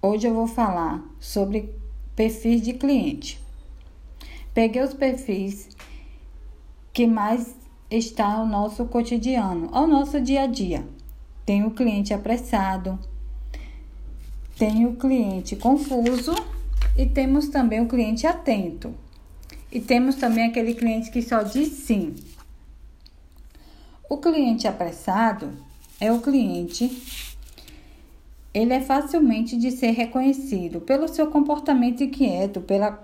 Hoje eu vou falar sobre perfis de cliente. Peguei os perfis que mais está ao nosso cotidiano, ao nosso dia a dia. Tem o cliente apressado, tem o cliente confuso e temos também o cliente atento. E temos também aquele cliente que só diz sim. O cliente apressado é o cliente ele é facilmente de ser reconhecido pelo seu comportamento inquieto, pela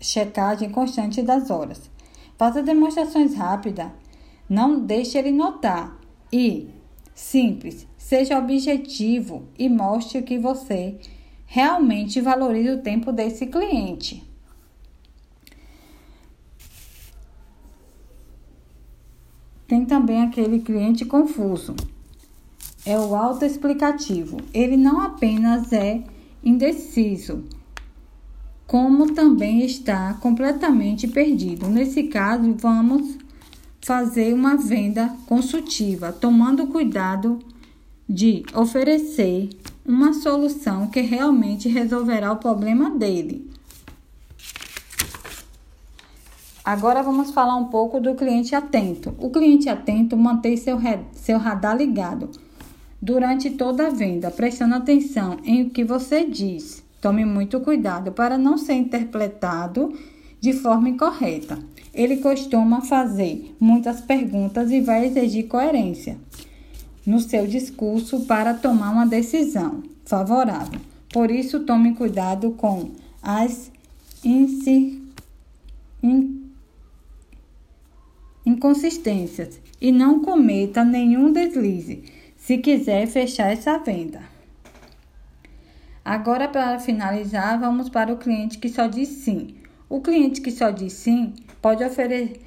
checagem constante das horas. Faça demonstrações rápidas, não deixe ele notar. E, simples, seja objetivo e mostre que você realmente valoriza o tempo desse cliente. Tem também aquele cliente confuso é o autoexplicativo. Ele não apenas é indeciso, como também está completamente perdido. Nesse caso, vamos fazer uma venda consultiva, tomando cuidado de oferecer uma solução que realmente resolverá o problema dele. Agora vamos falar um pouco do cliente atento. O cliente atento mantém seu, seu radar ligado durante toda a venda, prestando atenção em o que você diz. Tome muito cuidado para não ser interpretado de forma incorreta. Ele costuma fazer muitas perguntas e vai exigir coerência no seu discurso para tomar uma decisão favorável. Por isso, tome cuidado com as inconsistências e não cometa nenhum deslize se quiser fechar essa venda. Agora, para finalizar, vamos para o cliente que só diz sim. O cliente que só diz sim pode oferecer.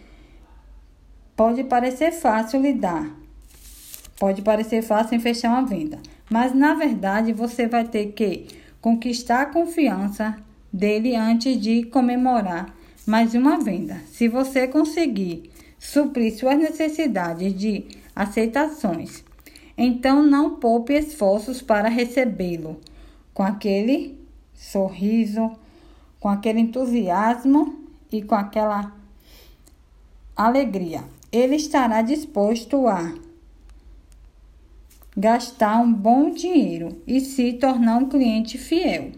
Pode parecer fácil lidar, pode parecer fácil em fechar uma venda, mas na verdade você vai ter que conquistar a confiança dele antes de comemorar mais uma venda. Se você conseguir suprir suas necessidades de aceitações então não poupe esforços para recebê-lo com aquele sorriso, com aquele entusiasmo e com aquela alegria. Ele estará disposto a gastar um bom dinheiro e se tornar um cliente fiel.